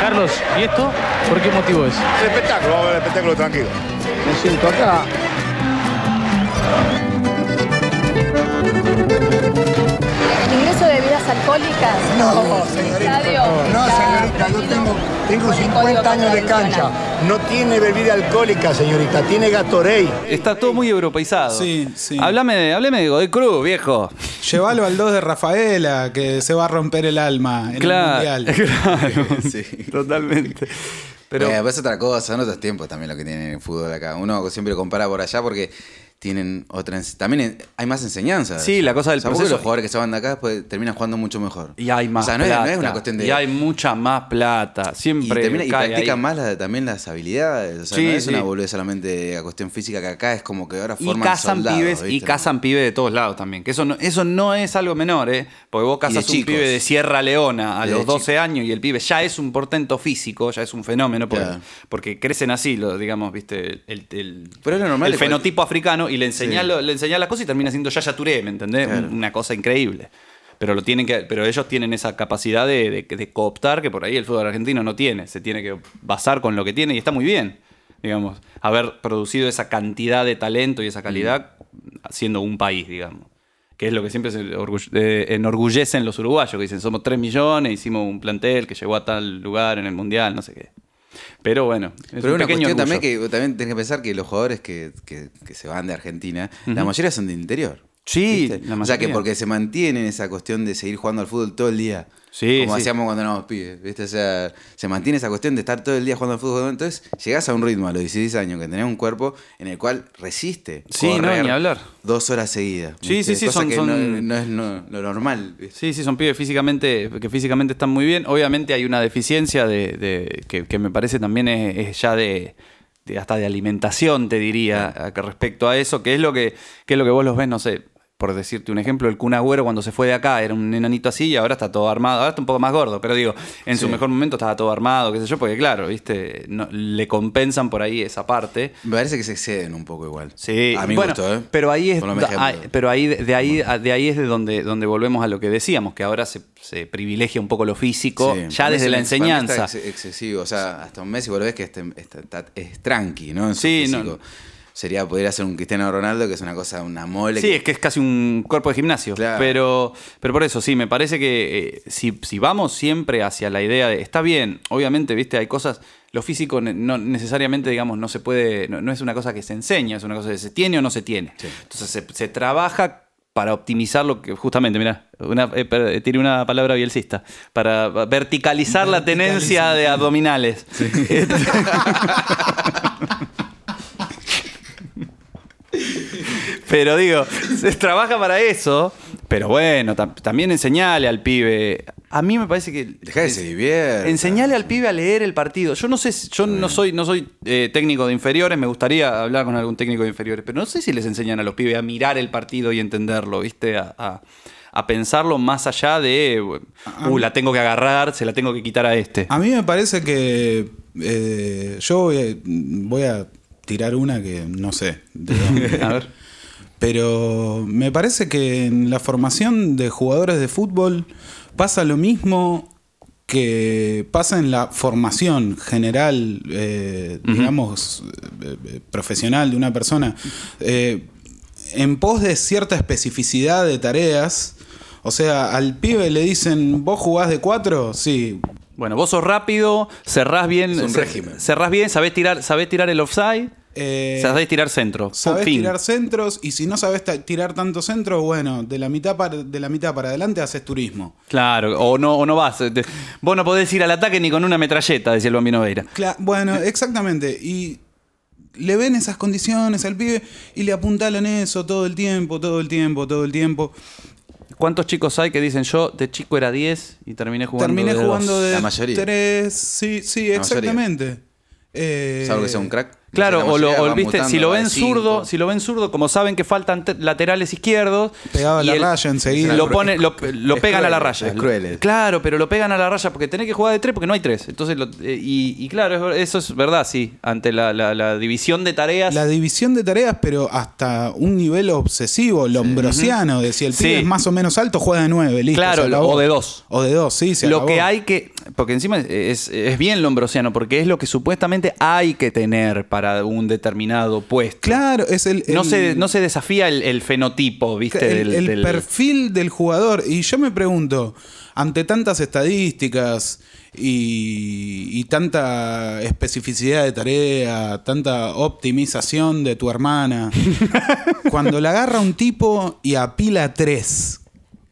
Carlos, ¿y esto? ¿Por qué motivo es? El espectáculo, vamos a ver el espectáculo tranquilo. Me siento acá. Bebidas alcohólicas. No, señorita. No, señorita, yo tengo, tengo con el 50 código años de cancha. No tiene bebida alcohólica, señorita, tiene Gatorade. Está todo muy europeizado. Sí, sí. Háblame de, háblame de Godoy Cruz, viejo. Llévalo al 2 de Rafaela, que se va a romper el alma en Claro, el mundial. claro. Sí. Totalmente. Pero Pero es otra cosa, son otros tiempos también lo que tienen el fútbol acá. Uno siempre compara por allá porque tienen otra. También hay más enseñanza. Sí, la cosa del O sea, proceso- los jugadores que se van de acá pues, terminan jugando mucho mejor. y hay más O sea, no, es, plata. no es una cuestión de. Y hay mucha más plata. y, Siempre. termina- y practican ahí. más la- también las habilidades. O sea, Sí, no es sí. una boludez solamente a cuestión física que acá es como que ahora Y forman cazan soldados, pibes, y cazan pibes de todos lados también. Que eso no, eso no es algo menor, ¿eh? Porque vos cazas un pibe de Sierra Leona a Y de los 12 chicos. años y el pibe ya es un portento físico, ya es un fenómeno, porque, porque crecen así, lo, digamos, viste, el, el- Pero es lo normal el cual- fenotipo africano y le enseñás, Sí. lo- le enseñás la cosa y termina siendo Yaya Touré, ¿me entendés? Claro. Una cosa increíble. Pero lo tienen que, pero ellos tienen esa capacidad de, de- de cooptar que por ahí el fútbol argentino no tiene. Se tiene que basar con lo que tiene y está muy bien. Digamos, haber producido esa cantidad de talento y esa calidad siendo un país, digamos. Que es lo que siempre se eh, enorgullecen los uruguayos, que dicen somos 3 millones, hicimos un plantel que llegó a tal lugar en el mundial, no sé qué. Pero bueno, es Pero un una pequeño cuestión también que también tenés que pensar que los jugadores que, que- que se van de Argentina, la mayoría son del interior. Sí, O sea que porque se mantienen esa cuestión de seguir jugando al fútbol todo el día. Sí, Como sí. hacíamos cuando éramos pibes, ¿viste? O sea, se mantiene esa cuestión de estar todo el día jugando al fútbol. Entonces, llegás a un ritmo a los 16 años que tenés un cuerpo en el cual resiste. Sí, no, ni hablar. Dos horas seguidas. Sí, sí, sí, Cosa son- que son- No, no es no- lo normal. ¿viste? Sí, sí, son pibes físicamente, que físicamente están muy bien. Obviamente hay una deficiencia de, de- que, que me parece también es, es ya de, de- hasta de alimentación, te diría, a- respecto a eso, que es lo que, que es lo que vos los ves, no sé, por decirte un ejemplo, el Kun Agüero cuando se fue de acá era un enanito así y ahora está todo armado, ahora está un poco más gordo, pero digo, en su mejor momento estaba todo armado, qué sé yo, porque claro, viste, no- le compensan por ahí esa parte. Me parece que se exceden un poco igual. Sí, A mi bueno, gusto, ¿eh? pero ahí es, ah, pero ahí de ahí de ahí es de donde donde volvemos a lo que decíamos, que ahora se, se privilegia un poco lo físico Sí, ya mí desde es la mí enseñanza. está ex- excesivo. O sea, hasta un Messi vos lo ves que este- está- es tranqui, ¿no? En su Sí, no. Sería poder hacer un Cristiano Ronaldo, que es una cosa, una mole. Sí, que- es que es casi un cuerpo de gimnasio. Claro. Pero, pero por eso, sí, me parece que eh, si, si vamos siempre hacia la idea de. Está bien, obviamente, viste, hay cosas. Lo físico no necesariamente, digamos, no se puede. No, no es una cosa que se enseña, es una cosa que se tiene o no se tiene. Entonces se, se trabaja para optimizar lo que. Justamente, mira, una, eh, tiré una palabra bielcista. Para verticalizar la tenencia de abdominales. Pero digo, se trabaja para eso. Pero bueno, tam- también enseñale al pibe. A mí me parece que. Dejá que se divierta. Enseñale al pibe a leer el partido. Yo no sé, yo no soy, no soy eh, técnico de inferiores, me gustaría hablar con algún técnico de inferiores, pero no sé si les enseñan a los pibes a mirar el partido y entenderlo, ¿viste? A, a- a pensarlo más allá de, uh, la tengo que agarrar, se la tengo que quitar a este. A mí me parece que eh, yo voy a, voy a tirar una que no sé. de dónde. A ver. Pero me parece que en la formación de jugadores de fútbol pasa lo mismo que pasa en la formación general, eh, digamos, eh, eh, profesional de una persona. Eh, en pos de cierta especificidad de tareas, o sea, al pibe le dicen, ¿vos jugás de cuatro? Sí. Bueno, vos sos rápido, cerrás bien, Es un cer- régimen. cerrás bien, sabés tirar, sabés tirar el offside, Eh, sabés tirar centro. Sabés Fin. tirar centros y si no sabes ta- tirar tanto centro, bueno, de la mitad para, de la mitad para adelante haces turismo. Claro, o no, o no vas. Te- Vos no podés ir al ataque ni con una metralleta, decía el Bambino Veira. Cla- bueno, exactamente. Y le ven esas condiciones al pibe y le apuntalan eso todo el tiempo, todo el tiempo, todo el tiempo. ¿Cuántos chicos hay que dicen yo de chico era 10 y terminé jugando Terminé de jugando dos"? de La mayoría. tres, sí, sí, La exactamente. Eh, Salvo que sea un crack. Claro, o lo, o viste, si lo ven zurdo, si lo ven zurdo, como saben que faltan te- laterales izquierdos, Pegaba y la raya enseguida. Lo pone, lo, pegan a la raya. es cruel. Claro, pero lo pegan a la raya porque tenés que jugar de tres porque no hay tres. Entonces, lo- eh, y, y claro, eso es verdad, sí. Ante la, la- la división de tareas. La división de tareas, pero hasta un nivel obsesivo, lombrosiano, de si el pibe Sí. es más o menos alto, juega de nueve, listo. Claro, o de dos. O de dos, sí, se lo acabó. que hay que. Porque encima es, es bien lombrosiano, porque es lo que supuestamente hay que tener para un determinado puesto. Claro, es el. No, se, no se desafía el, el fenotipo, ¿viste? el, del- el del- perfil del jugador. Y yo me pregunto, ante tantas estadísticas y, y tanta especificidad de tarea, tanta optimización de tu hermana, cuando la agarra un tipo y apila tres,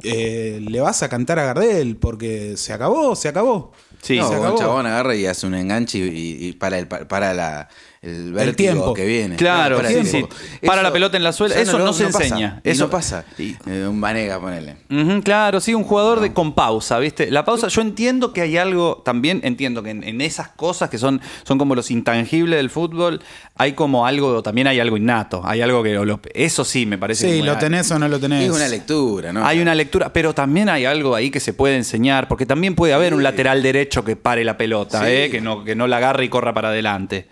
eh, le vas a cantar a Gardel porque se acabó, se acabó. Sí, no, se un chabón agarra y hace un enganche y, y para, el, para la, el vértigo tiempo. que viene. Claro, para sí, sí. la pelota en la suela. Eso no se enseña. Eso- no pasa. y- Eh, un Vanega, ponele. Ujú, claro, sí, un jugador de con pausa, ¿viste? La pausa, yo entiendo que hay algo, también entiendo que en, en esas cosas que son, son como los intangibles del fútbol, hay como algo, también hay algo innato, hay algo que, lo- eso sí me parece. Sí, lo tenés o no lo tenés. Es una lectura, ¿no? Hay una lectura, pero también hay algo ahí que se puede enseñar, porque también puede haber un lateral derecho que pare la pelota, Sí. ¿eh? que, no, que no la agarre y corra para adelante.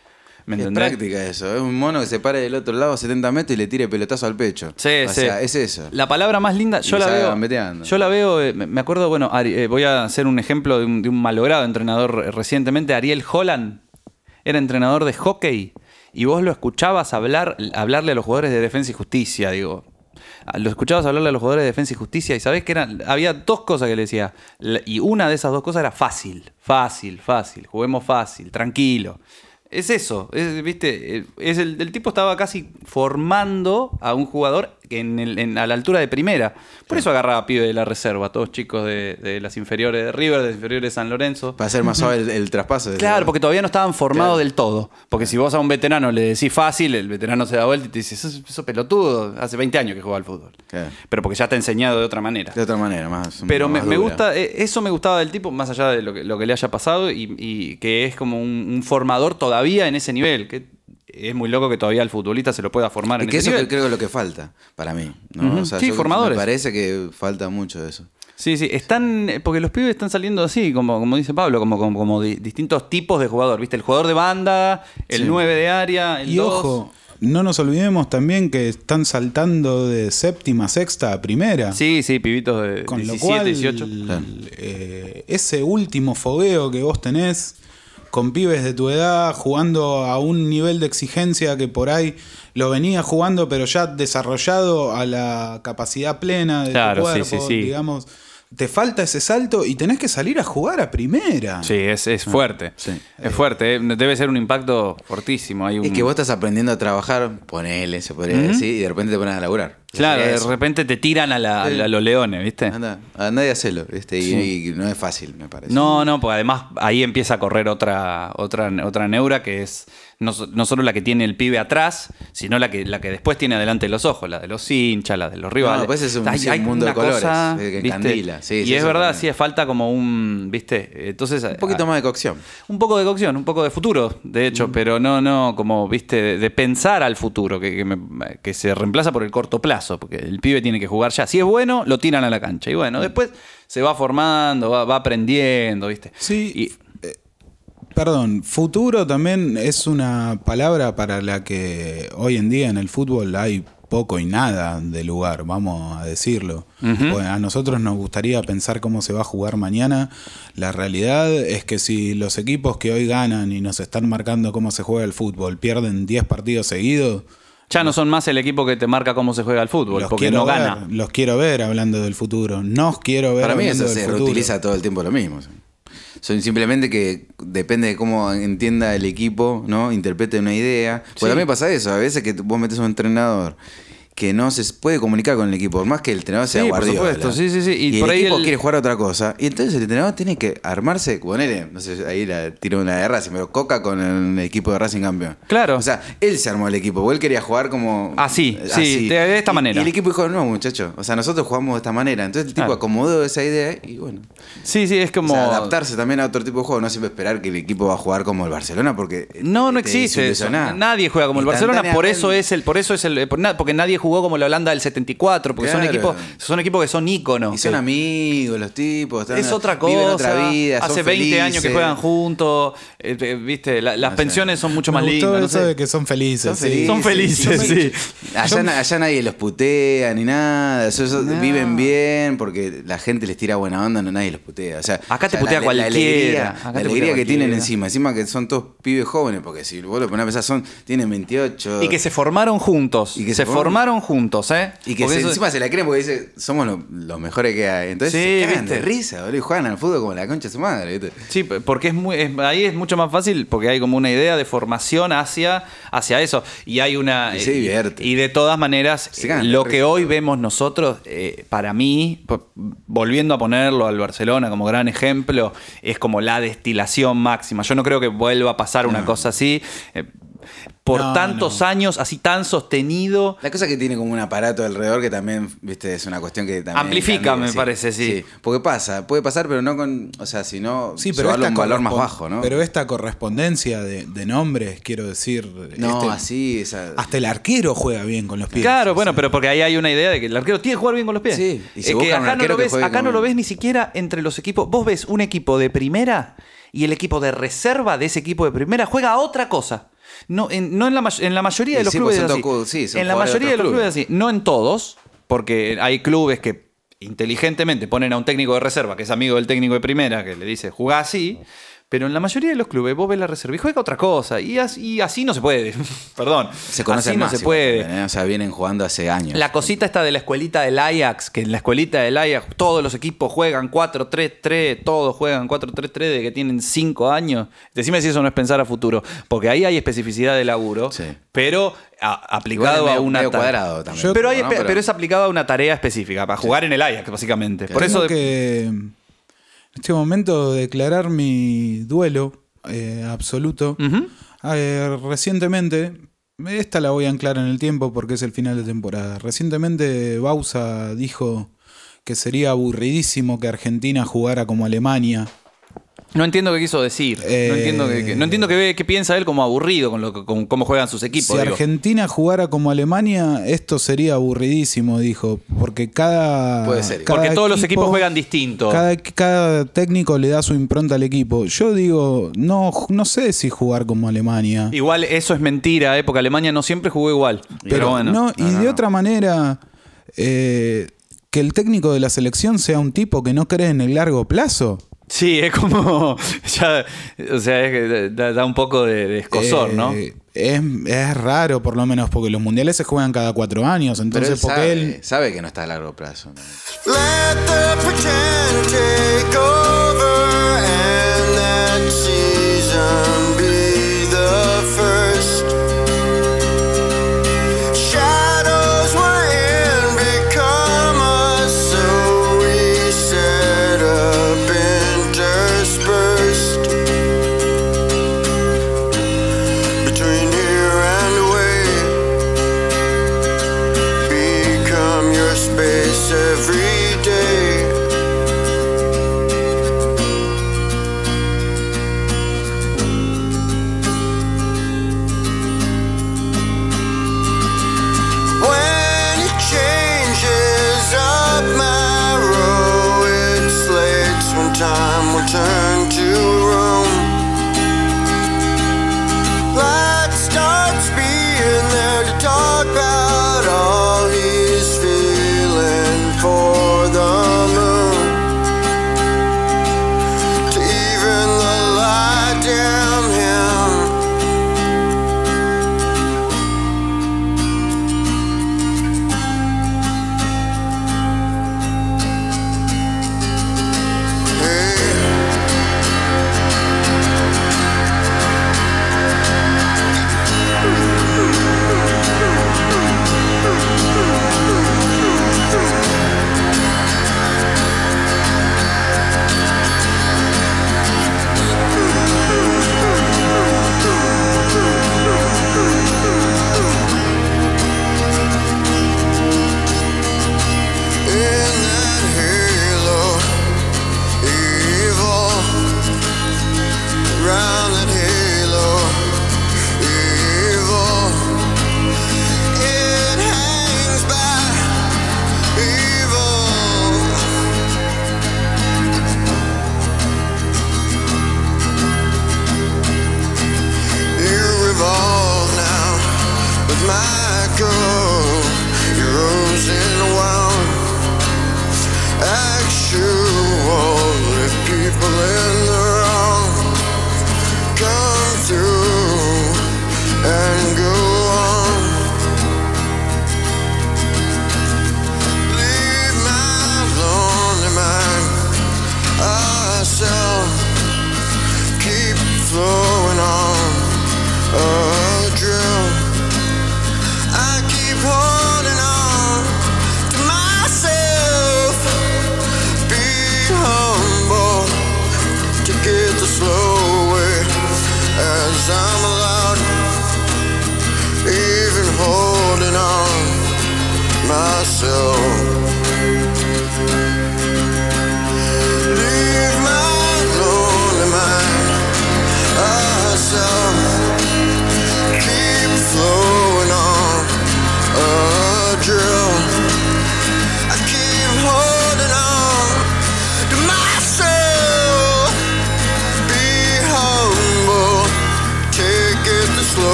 ¿Me Es práctica eso. Es un mono que se pare del otro lado a 70 metros y le tire pelotazo al pecho. Sí, o sí. sea, es eso. La palabra más linda, yo Y la veo. Yo la veo, eh, me acuerdo, bueno, Ari- eh, voy a hacer un ejemplo de un, de un malogrado entrenador re- recientemente, Ariel Holland, era entrenador de hockey y vos lo escuchabas hablar, hablarle a los jugadores de defensa y justicia, digo. Ah, Lo escuchabas hablarle a los jugadores de defensa y justicia y sabés que eran, había dos cosas que le decía. Y una de esas dos cosas era fácil, fácil, fácil, juguemos fácil, tranquilo. Es eso, es, viste, Eh, es el, tipo estaba casi formando a un jugador en el- en- a la altura de primera. Por eso agarraba a pibe de la reserva, todos chicos de, de las inferiores de River, de las inferiores de San Lorenzo. Para hacer más suave el, el traspaso. de- Claro, porque todavía no estaban formados Claro. del todo. Porque si vos a un veterano le decís fácil, el veterano se da vuelta y te dice, eso, eso pelotudo, hace 20 años que juega al fútbol. Claro. Pero porque ya te ha enseñado de otra manera. De otra manera, más. Pero me, más me dura. gusta, eh, eso me gustaba del tipo, más allá de lo que, lo que le haya pasado, y, y que es como un, un formador todavía en ese nivel. Que es muy loco que todavía el futbolista se lo pueda formar Es en que ese eso nivel. creo que es lo que falta para mí. ¿no? Ujú. O sea, Sí, yo- formadores. Me parece que falta mucho de eso. Sí, sí, están, porque los pibes están saliendo así, como, como dice Pablo, como, como, como di- distintos tipos de jugador, ¿viste? El jugador de banda, el Sí. 9 de área, el Y 2. ojo, no nos olvidemos también que están saltando de séptima, sexta a primera. Sí, sí, pibitos de Con 17, lo cual, 18. eh, ese último fogueo que vos tenés con pibes de tu edad jugando a un nivel de exigencia que por ahí lo venía jugando, pero ya desarrollado a la capacidad plena de Claro, tu sí, cuerpo, sí, sí. digamos. Te falta ese salto y tenés que salir a jugar a primera. Sí, es, es fuerte. sí. Es fuerte, eh, debe ser un impacto fortísimo. Hay un... Es que vos estás aprendiendo a trabajar, ponele, se podría decir, y de repente te pones a laburar. Claro, de repente te tiran a, la- a a los leones, ¿viste? Anda, anda y hacelo. ¿viste? Y, y no es fácil, me parece. No, no, porque además ahí empieza a correr otra, otra, otra neura que es no, no solo la que tiene el pibe atrás, sino la que, la que después tiene adelante los ojos, la de los hinchas, la de los rivales. pues es un- sí, un mundo de colores, eh, encandila. Sí, y sí, es verdad, sí, falta como un, ¿viste? Entonces, Un poquito más de cocción. un poco de cocción, un poco de futuro, de hecho, pero no, no, como, viste, de, de pensar al futuro, que, que me- que se reemplaza por el corto plazo, porque el pibe tiene que jugar ya. Si es bueno, lo tiran a la cancha. Y bueno, después se va formando, va, va aprendiendo, viste. Sí. Y, Perdón, futuro también es una palabra para la que hoy en día en el fútbol hay poco y nada de lugar, vamos a decirlo. Bueno, a nosotros nos gustaría pensar cómo se va a jugar mañana. La realidad es que si los equipos que hoy ganan y nos están marcando cómo se juega el fútbol pierden 10 partidos seguidos, ya no son más el equipo que te marca cómo se juega el fútbol, los porque no ver, gana. los quiero ver hablando del futuro. Nos quiero ver Para mí eso se futuro. reutiliza todo el tiempo lo mismo. Son simplemente que depende de cómo entienda el equipo, ¿no? Interprete una idea. Pues Sí. a mí me pasa eso, a veces que vos metes a un entrenador que no se puede comunicar con el equipo, por más que el entrenador sea Sí, por Guardiola. supuesto, sí, sí, sí. Y Y, por el ahí equipo el- quiere jugar a otra cosa. Y entonces el entrenador tiene que armarse, ponele, no sé, ahí la tiro una de Racing, pero Coca con el equipo de Racing campeón. Claro. O sea, él se armó el equipo, porque él quería jugar como. Así, sí, de- esta manera. Y el equipo dijo, no, muchacho, o sea, nosotros jugamos de esta manera. Entonces el tipo Claro. acomodó esa idea y bueno. Sí, sí, es O como. sea, adaptarse también a otro tipo de juego, no siempre esperar que el equipo va a jugar como el Barcelona, porque. No, no te existe eso. Nadie juega como el Barcelona, por eso es el, por eso es el, por porque nadie jugó como la Holanda del 74, porque son Claro. equipos, son equipos que son íconos. Y son que- amigos los tipos. están- es otra cosa. Viven otra vida. son Hace 20 años que juegan juntos. eh, eh, viste, La- las No sé. pensiones son mucho Me más gustó lindas. no eso sé. de que son felices. Son sí. felices. Son felices, sí. Allá, na- allá nadie los putea ni nada. eso- eso- No. Viven bien porque la gente les tira buena onda, no nadie los putea. O sea, Acá te o sea, putea la, cualquiera. La alegría, Acá la alegría que tienen encima. Encima que son todos pibes jóvenes, porque si vos lo ponés a pensar, son, tienen 28. Y que se formaron juntos. Y que se se formaron- juntos, ¿eh? Y que Porque se- eso- encima se la creen porque dice, somos lo- los mejores que hay. Entonces Sí, se cagan ¿viste? de risa, boludo. Y juegan al fútbol como la concha de su madre, ¿viste? Sí, porque es muy, es- ahí es mucho más fácil porque hay como una idea de formación hacia, hacia eso. Y hay una. Y se divierte. Y, de todas maneras, Se cagan de lo que risa. hoy vemos nosotros, eh, para mí, po- volviendo a ponerlo al Barcelona como gran ejemplo, es como la destilación máxima. Yo no creo que vuelva a pasar una cosa así. eh, por No, tantos no. años, así tan sostenido. La cosa que tiene como un aparato alrededor que también, viste, es una cuestión que también... Amplifica, me parece, sí. Porque pasa, puede pasar, pero no con... O sea, si no, Sí, pero esta un valor más bajo, ¿no? Pero esta correspondencia de, de nombres, quiero decir. no, este- así, esa... Hasta el arquero juega bien con los pies. Claro, bueno, sea. pero porque ahí hay una idea de que el arquero tiene que jugar bien con los pies. Sí, y si Es que acá no lo ves, acá no lo ves ni siquiera entre los equipos. Vos ves un equipo de primera y el equipo de reserva de ese equipo de primera juega a otra cosa. No en, no en, la, en la mayoría de los clubes es así. sí, en la de mayoría de los clubes es así. No en todos, porque hay clubes que inteligentemente ponen a un técnico de reserva que es amigo del técnico de primera, que le dice, jugá así. Pero en la mayoría de los clubes vos ves la reserva y juega otra cosa. Y así, y así no se puede. Perdón. Se conocen así no se puede. también. O sea, vienen jugando hace años. La cosita esta de la escuelita del Ajax, que en la escuelita del Ajax todos los equipos juegan 4-3-3, todos juegan 4-3-3 de que tienen 5 años. Decime si eso no es pensar a futuro, porque ahí hay especificidad de laburo, Sí. pero a- aplicado a una cuadrado también, pero, hay- ¿no? pero, Pero- es aplicado a una tarea específica, para jugar en el Ajax, básicamente. Por eso que este momento declarar mi duelo eh, absoluto. Eh, recientemente, esta la voy a anclar en el tiempo porque es el final de temporada. Recientemente Bausa dijo que sería aburridísimo que Argentina jugara como Alemania. No entiendo qué quiso decir. Eh, no entiendo qué, qué- no entiendo qué, piensa él como aburrido con, lo, que- con cómo juegan sus equipos. si digo. Argentina jugara como Alemania, esto sería aburridísimo, dijo. Porque cada. Puede ser. cada Porque todos los equipos juegan distinto. Cada, cada técnico le da su impronta al equipo. Yo digo, no, no sé si jugar como Alemania. Igual eso es mentira, ¿eh? porque Alemania no siempre jugó igual. Pero, bueno. no, y No, de otra manera, eh, que el técnico de la selección sea un tipo que no cree en el largo plazo. Sí, es como. Ya, o sea, es que da, da un poco de, de escosor, Eh, ¿no? Es, es raro, por lo menos, porque los mundiales se juegan cada cuatro años. Pero Entonces, él porque sabe, él. sabe que no está a largo plazo. ¿no? Myself.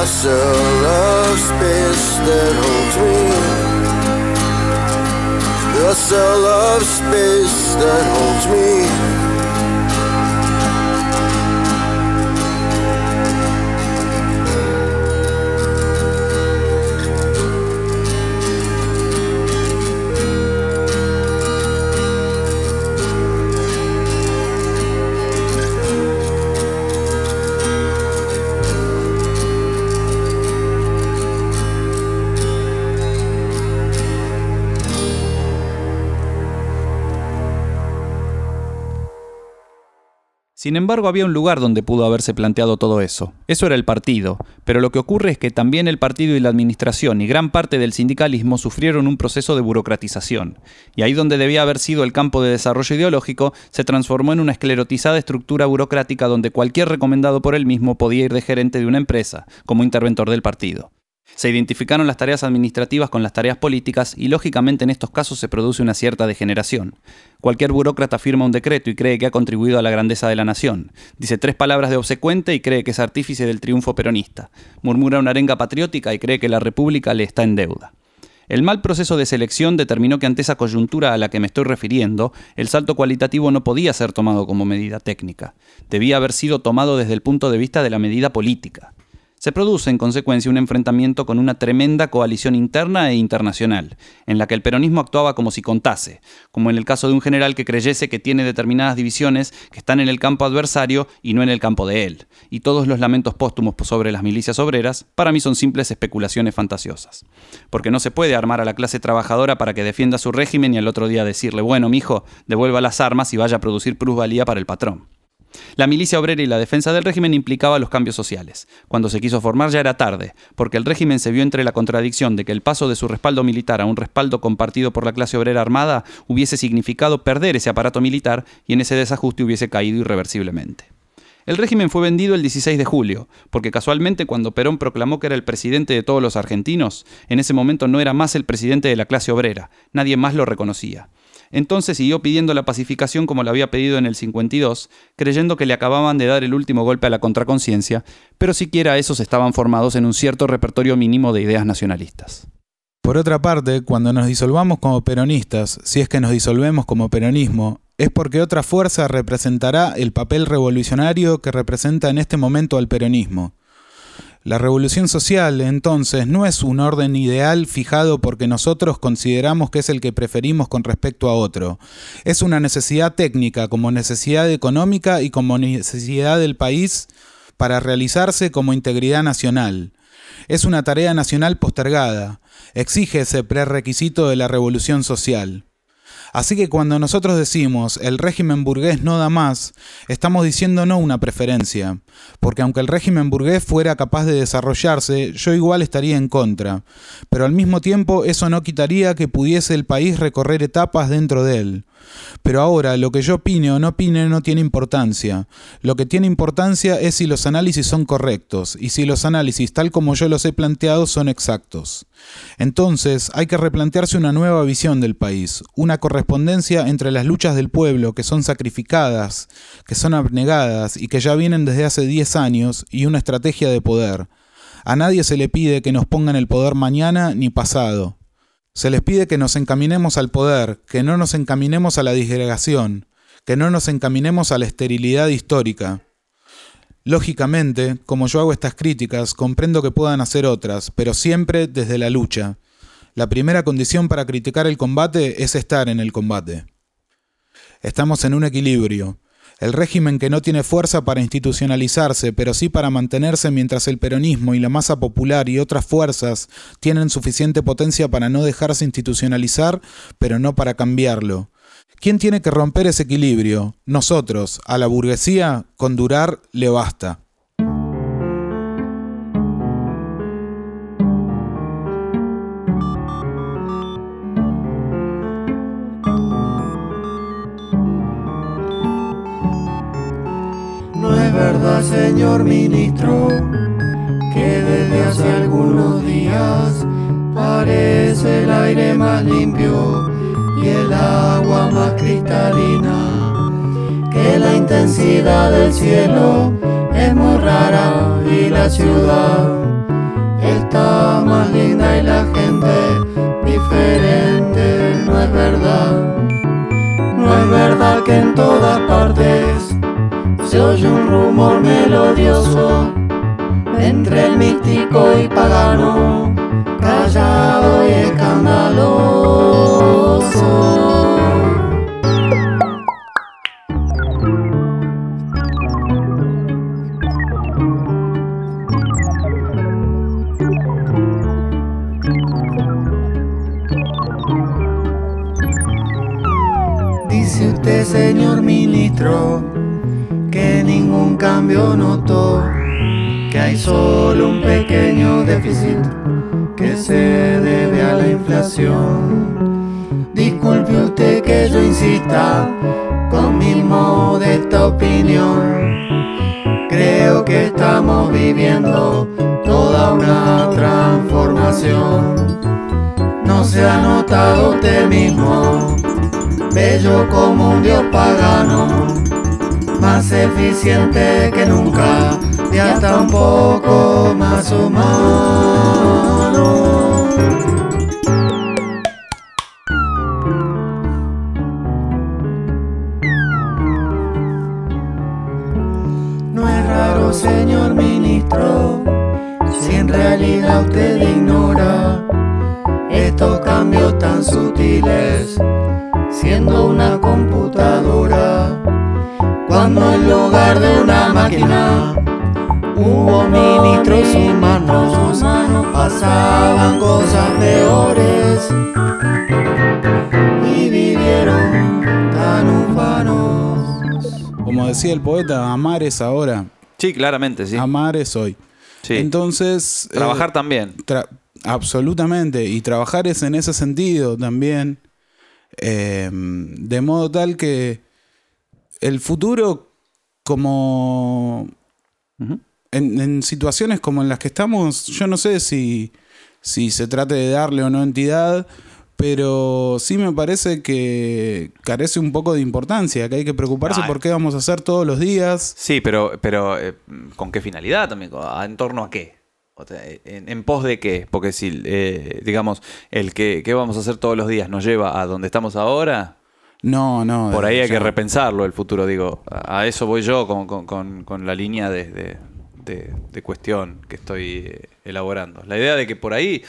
Myself, a space that holds me. A cell of space that holds me. Sin embargo, había un lugar donde pudo haberse planteado todo eso. Eso era el partido. Pero lo que ocurre es que también el partido y la administración y gran parte del sindicalismo sufrieron un proceso de burocratización. Y ahí donde debía haber sido el campo de desarrollo ideológico, se transformó en una esclerotizada estructura burocrática donde cualquier recomendado por él mismo podía ir de gerente de una empresa, como interventor del partido. Se identificaron las tareas administrativas con las tareas políticas y lógicamente en estos casos se produce una cierta degeneración. Cualquier burócrata firma un decreto y cree que ha contribuido a la grandeza de la nación. Dice tres palabras de obsecuente y cree que es artífice del triunfo peronista. Murmura una arenga patriótica y cree que la República le está en deuda. El mal proceso de selección determinó que ante esa coyuntura a la que me estoy refiriendo, el salto cualitativo no podía ser tomado como medida técnica. Debía haber sido tomado desde el punto de vista de la medida política. Se produce en consecuencia un enfrentamiento con una tremenda coalición interna e internacional, en la que el peronismo actuaba como si contase, como en el caso de un general que creyese que tiene determinadas divisiones que están en el campo adversario y no en el campo de él. Y todos los lamentos póstumos sobre las milicias obreras, para mí son simples especulaciones fantasiosas. Porque no se puede armar a la clase trabajadora para que defienda su régimen y al otro día decirle, bueno, mijo, devuelva las armas y vaya a producir plusvalía para el patrón. La milicia obrera y la defensa del régimen implicaba los cambios sociales. Cuando se quiso formar ya era tarde, porque el régimen se vio entre la contradicción de que el paso de su respaldo militar a un respaldo compartido por la clase obrera armada hubiese significado perder ese aparato militar y en ese desajuste hubiese caído irreversiblemente. El régimen fue vendido el 16 de julio, porque casualmente cuando Perón proclamó que era el presidente de todos los argentinos, en ese momento no era más el presidente de la clase obrera, nadie más lo reconocía. Entonces siguió pidiendo la pacificación como lo había pedido en el 52, creyendo que le acababan de dar el último golpe a la contraconciencia, pero siquiera esos estaban formados en un cierto repertorio mínimo de ideas nacionalistas. Por otra parte, cuando nos disolvamos como peronistas, si es que nos disolvemos como peronismo, es porque otra fuerza representará el papel revolucionario que representa en este momento al peronismo. La revolución social, entonces, no es un orden ideal fijado porque nosotros consideramos que es el que preferimos con respecto a otro. Es una necesidad técnica como necesidad económica y como necesidad del país para realizarse como integridad nacional. Es una tarea nacional postergada. Exige ese prerequisito de la revolución social. Así que cuando nosotros decimos el régimen burgués no da más, estamos diciendo no una preferencia, porque aunque el régimen burgués fuera capaz de desarrollarse, yo igual estaría en contra, pero al mismo tiempo eso no quitaría que pudiese el país recorrer etapas dentro de él. Pero ahora, lo que yo opine o no opine no tiene importancia. Lo que tiene importancia es si los análisis son correctos y si los análisis tal como yo los he planteado son exactos. Entonces, hay que replantearse una nueva visión del país, una correspondencia entre las luchas del pueblo que son sacrificadas, que son abnegadas y que ya vienen desde hace 10 años y una estrategia de poder. A nadie se le pide que nos pongan el poder mañana ni pasado. Se les pide que nos encaminemos al poder, que no nos encaminemos a la disgregación, que no nos encaminemos a la esterilidad histórica. Lógicamente, como yo hago estas críticas, comprendo que puedan hacer otras, pero siempre desde la lucha. La primera condición para criticar el combate es estar en el combate. Estamos en un equilibrio. El régimen que no tiene fuerza para institucionalizarse, pero sí para mantenerse mientras el peronismo y la masa popular y otras fuerzas tienen suficiente potencia para no dejarse institucionalizar, pero no para cambiarlo. ¿Quién tiene que romper ese equilibrio? Nosotros, a la burguesía, con durar le basta. Verdad, señor ministro, que desde hace algunos días parece el aire más limpio y el agua más cristalina. Que la intensidad del cielo es muy rara y la ciudad está más linda y la gente diferente. No es verdad, no es verdad que en todas partes se oye un rumor melodioso entre el místico y pagano, callado y escandaloso. Dice usted, señor ministro, que ningún cambio notó, que hay solo un pequeño déficit que se debe a la inflación. Disculpe usted que yo insista con mi modesta opinión. Creo que estamos viviendo toda una transformación. No se ha notado usted mismo, bello como un dios pagano más eficiente que nunca y hasta un poco más humano. No es raro, señor ministro, si en realidad usted ignora estos cambios tan sutiles, siendo una computadora cuando en lugar de una máquina hubo ministros humanos, pasaban cosas peores y vivieron tan ufanos. Como decía el poeta, amar es ahora, Sí, claramente, sí. amar es hoy. Sí. Entonces... eh, Trabajar también. tra- absolutamente, y trabajar es en ese sentido también, eh, de modo tal que el futuro como... En, en situaciones como en las que estamos, yo no sé si, si se trate de darle o no entidad, pero sí me parece que carece un poco de importancia, que hay que preocuparse Ah, por qué vamos a hacer todos los días. Sí, pero, pero eh, ¿con qué finalidad también? ¿En torno a qué? ¿En, en pos de qué? Porque si, eh, digamos, el que, que vamos a hacer todos los días nos lleva a donde estamos ahora, No, no. por ahí hay ya- que repensarlo el futuro, digo. A eso voy yo con, con- con- con la línea de, de- de- de cuestión que estoy eh, elaborando. La idea de que por ahí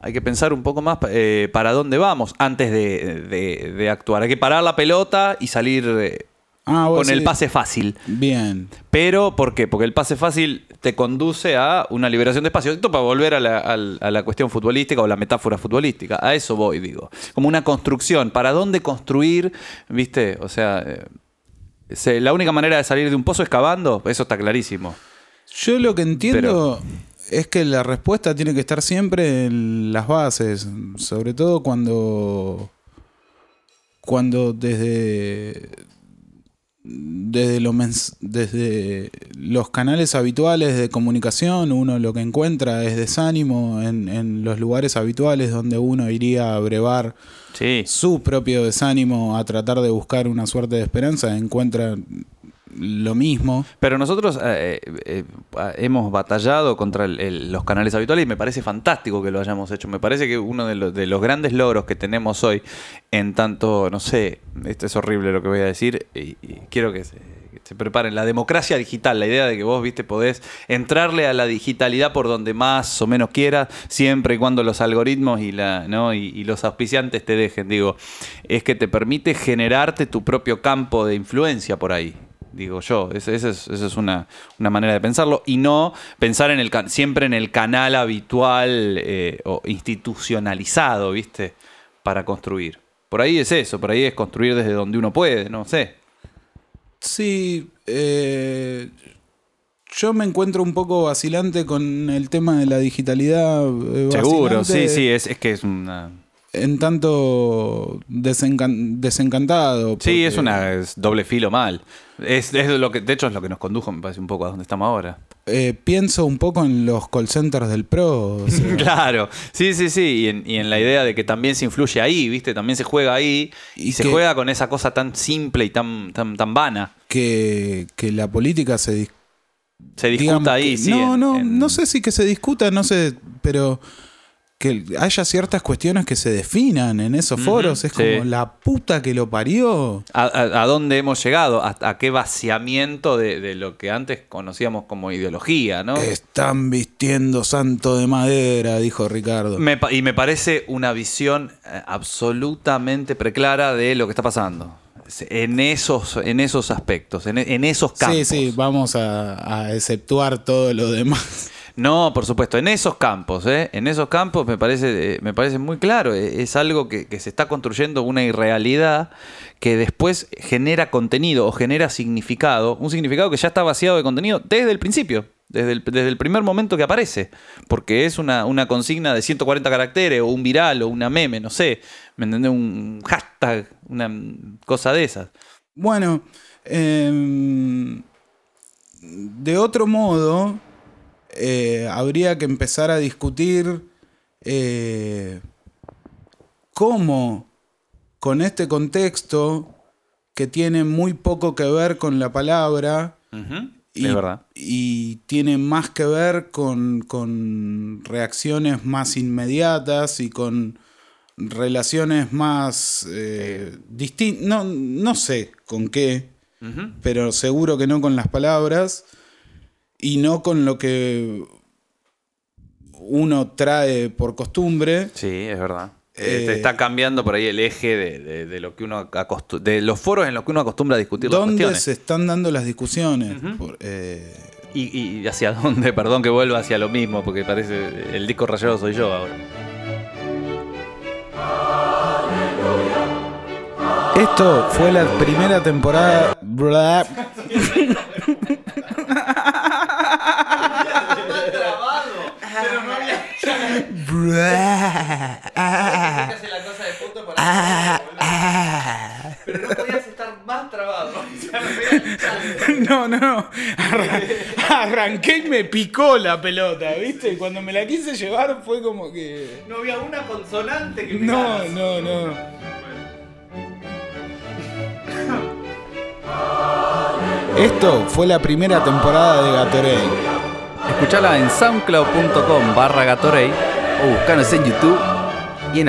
hay que pensar un poco más eh, para dónde vamos antes de, de- de actuar. Hay que parar la pelota y salir eh, Ah, con el pase fácil. Bien. Pero, ¿por qué? Porque el pase fácil te conduce a una liberación de espacio. Esto para volver a la, al- a la cuestión futbolística o la metáfora futbolística. A eso voy, digo. Como una construcción. ¿Para dónde construir? ¿Viste? O sea, eh, la única manera de salir de un pozo es cavando. Eso está clarísimo. Yo lo que entiendo es que la respuesta tiene que estar siempre en las bases, sobre todo cuando cuando desde desde, lo mens- desde los canales habituales de comunicación uno lo que encuentra es desánimo en, en los lugares habituales donde uno iría a brevar Sí. su propio desánimo a tratar de buscar una suerte de esperanza, encuentra lo mismo. Pero nosotros eh, eh, eh, hemos batallado contra los canales habituales y me parece fantástico que lo hayamos hecho. Me parece que uno de los, de los grandes logros que tenemos hoy, en tanto, no sé, esto es horrible lo que voy a decir y, quiero que se, preparen, la democracia digital, la idea de que vos, viste, podés entrarle a la digitalidad por donde más o menos quieras, siempre y cuando los algoritmos y, la, ¿no? y los auspiciantes te dejen, digo, es que te permite generarte tu propio campo de influencia por ahí. Digo yo. Esa es, esa es una, una manera de pensarlo. Y no pensar en el siempre en el canal habitual eh, o institucionalizado, ¿viste? Para construir. Por ahí es eso, por ahí es construir desde donde uno puede, no sé. Sí, eh, yo me encuentro un poco vacilante con el tema de la digitalidad. eh, Seguro, vacilante sí, sí, es, es que es una. En tanto desencan- desencantado. Sí, es una es doble filo mal. Es, es lo que, de hecho, es lo que nos condujo, me parece, un poco a donde estamos ahora. eh, pienso un poco en los call centers del PRO. o sea, Claro, sí, sí, sí, y en, y en la idea de que también se influye ahí, ¿viste? También se juega ahí y, Y se que- juega con esa cosa tan simple y tan, tan, tan vana. que, que la política se dis- Se discuta digamos ahí, que- sí. No, en- no, en- no sé si que se discuta, no sé, pero que haya ciertas cuestiones que se definan en esos foros. Es sí. como la puta que lo parió. ¿A, a- a dónde hemos llegado? ¿A, a qué vaciamiento de, de lo que antes conocíamos como ideología, no? Están vistiendo santo de madera, dijo Ricardo. Me y me parece una visión eh, absolutamente preclara de lo que está pasando. En esos, en esos aspectos, en, en esos campos. Sí, sí, vamos a, a exceptuar todo lo demás. No, por supuesto, en esos campos, ¿eh? en esos campos me parece, eh, me parece muy claro, eh, es algo que, que se está construyendo una irrealidad que después genera contenido o genera significado, un significado que ya está vaciado de contenido desde el principio, desde el, desde el primer momento que aparece, porque es una, una consigna de 140 caracteres o un viral o una meme, no sé, ¿me entendés? Un hashtag, una cosa de esas. Bueno, em, de otro modo, eh, habría que empezar a discutir eh, cómo con este contexto que tiene muy poco que ver con la palabra y, es verdad. y tiene más que ver con, con reacciones más inmediatas y con relaciones más distintas. No, no sé con qué, pero seguro que no con las palabras y no con lo que uno trae por costumbre. Sí, es verdad. Eh, Eh, está cambiando por ahí el eje de, de- de lo que uno de los foros en los que uno acostumbra a discutir ¿Dónde se están dando las discusiones? Por- eh, Y, y hacia dónde, perdón que vuelva hacia lo mismo, porque parece el disco rayado soy yo ahora. Esto fue la primera temporada. Pero no podías estar más trabado. No, no. Arra- arranqué y me picó la pelota, ¿viste? Cuando me la quise llevar fue como que. No había una consonante que No, no, no. Esto fue la primera temporada de Gatorade. Escuchala en soundcloud.com barra Gatorade o buscanos en YouTube y en